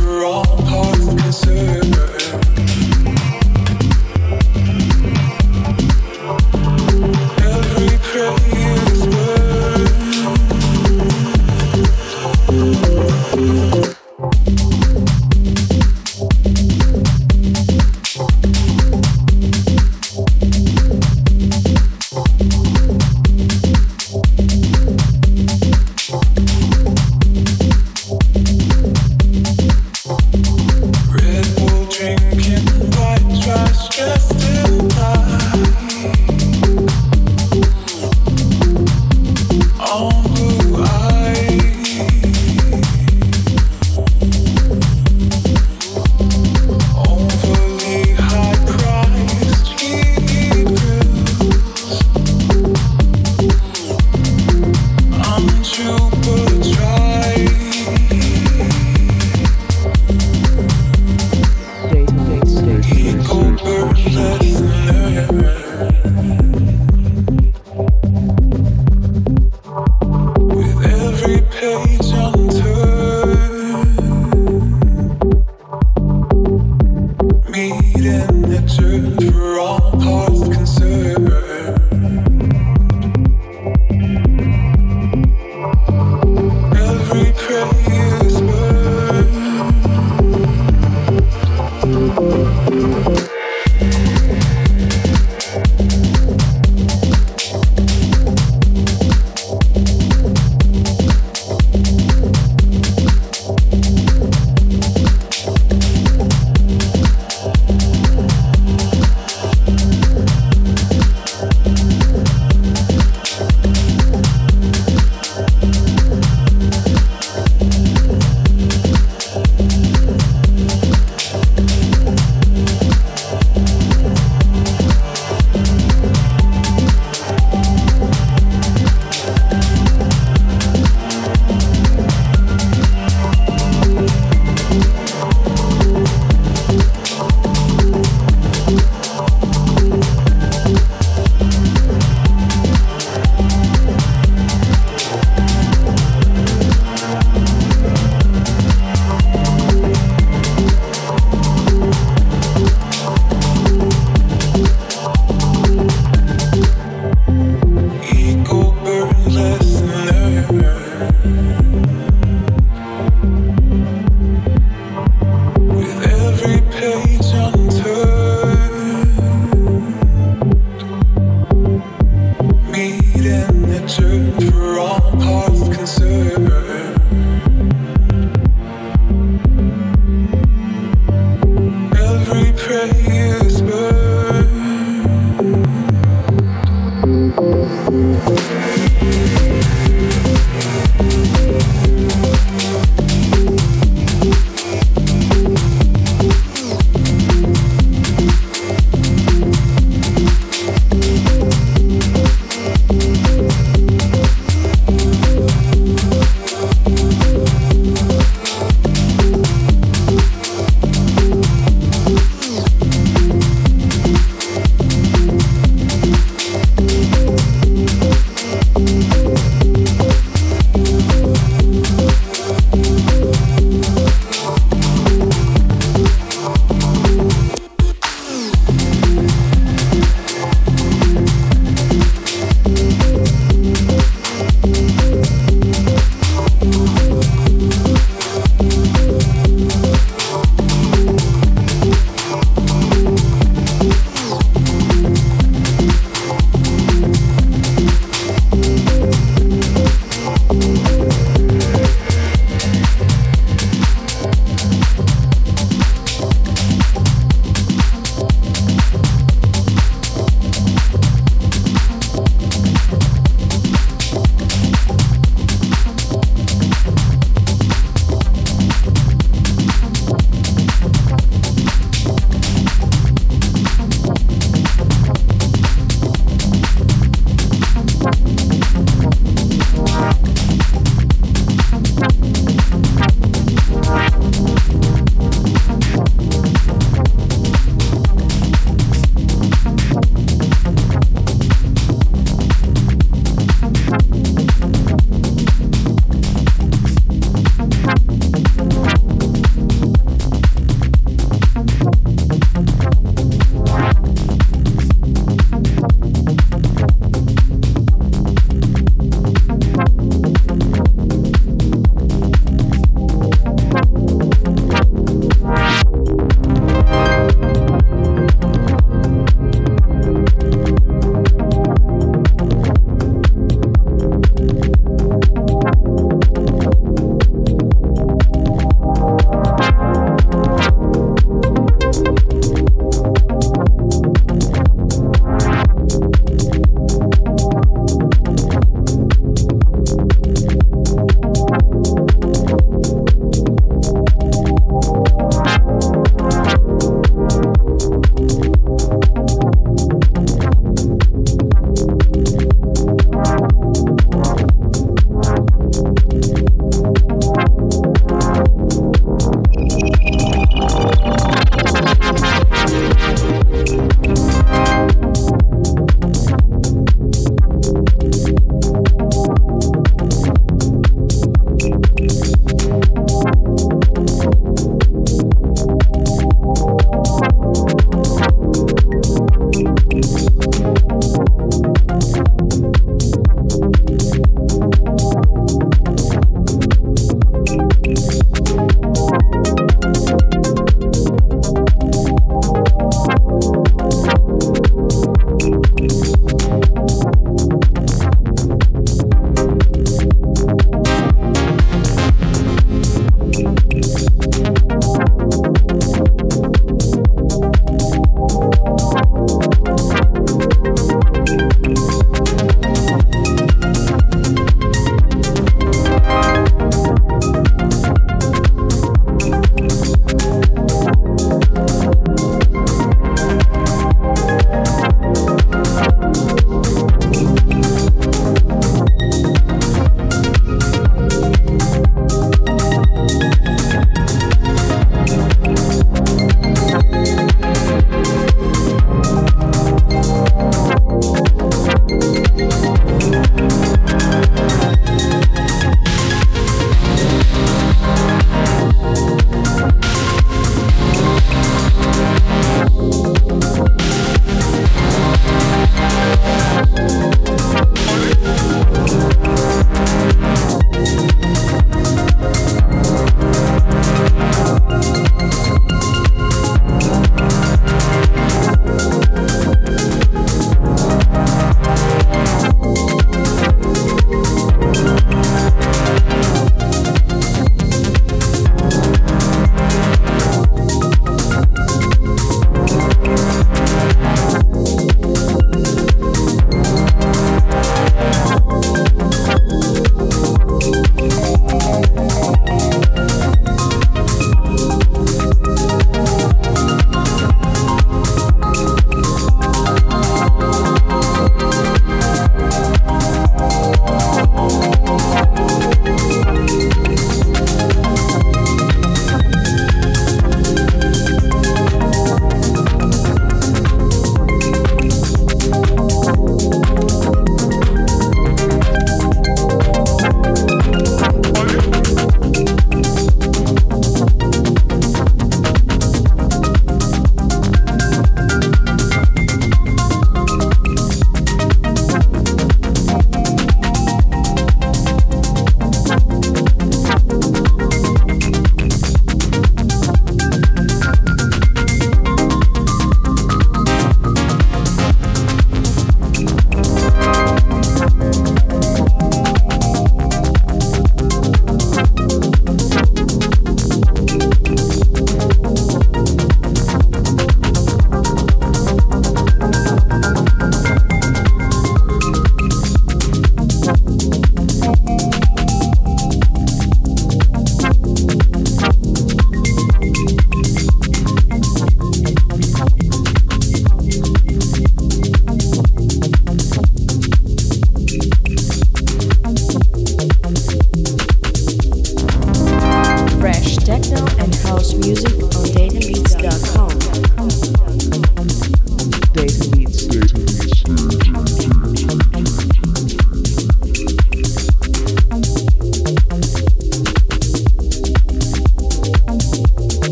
wrong